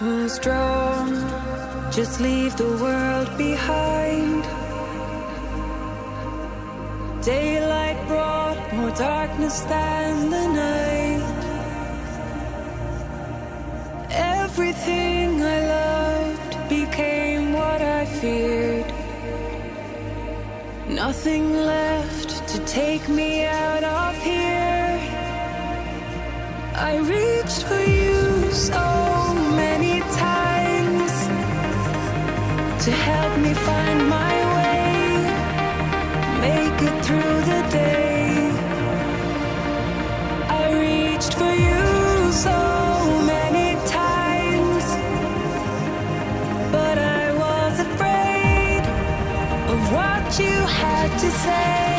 curtains drawn. Just leave the world behind. Daylight brought more darkness than the night. Everything I loved became what I feared. Nothing left to take me out of here. I reached for you so you had to say.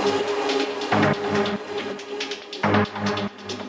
thank you